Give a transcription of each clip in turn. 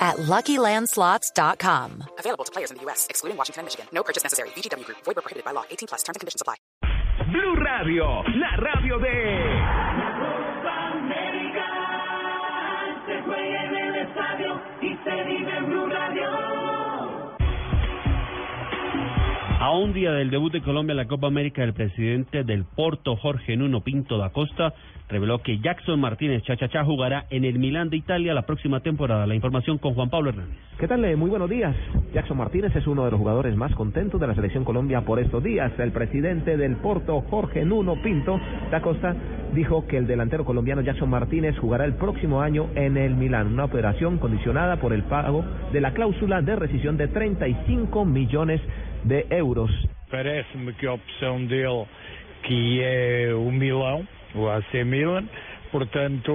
at LuckyLandSlots.com. Available to players in the U.S., excluding Washington and Michigan. No purchase necessary. VGW Group. Void where prohibited by law. 18 plus. Terms and conditions apply. Blue Radio, la radio de... La Copa América Se juega en el estadio y se vive en Blue Radio. A un día del debut de Colombia en la Copa América, el presidente del Porto, Jorge Nuno Pinto da Costa, reveló que Jackson Martínez Chachachá jugará en el Milán de Italia la próxima temporada. La información con Juan Pablo Hernández. ¿Qué tal? Eh, Muy buenos días. Jackson Martínez es uno de los jugadores más contentos de la selección Colombia por estos días. El presidente del Porto, Jorge Nuno Pinto da Costa, dijo que el delantero colombiano Jackson Martínez jugará el próximo año en el Milán, una operación condicionada por el pago de la cláusula de rescisión de 35 millones de euros. Parece-me que a opção dele que é o Milão, o AC Milan, portanto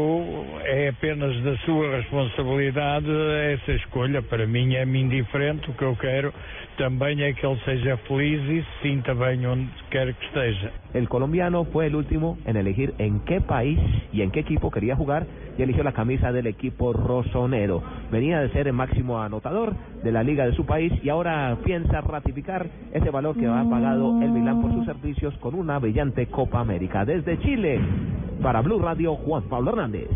é apenas da sua responsabilidade essa escolha. Para mim é-me indiferente, o que eu quero também é que ele seja feliz e se sinta bem onde quer que esteja. El colombiano fue el último en elegir en qué país y en qué equipo quería jugar y eligió la camisa del equipo rosonero. Venía de ser el máximo anotador de la liga de su país y ahora piensa ratificar ese valor que ha pagado el Milán por sus servicios con una brillante Copa América. Desde Chile, para Blue Radio, Juan Pablo Hernández.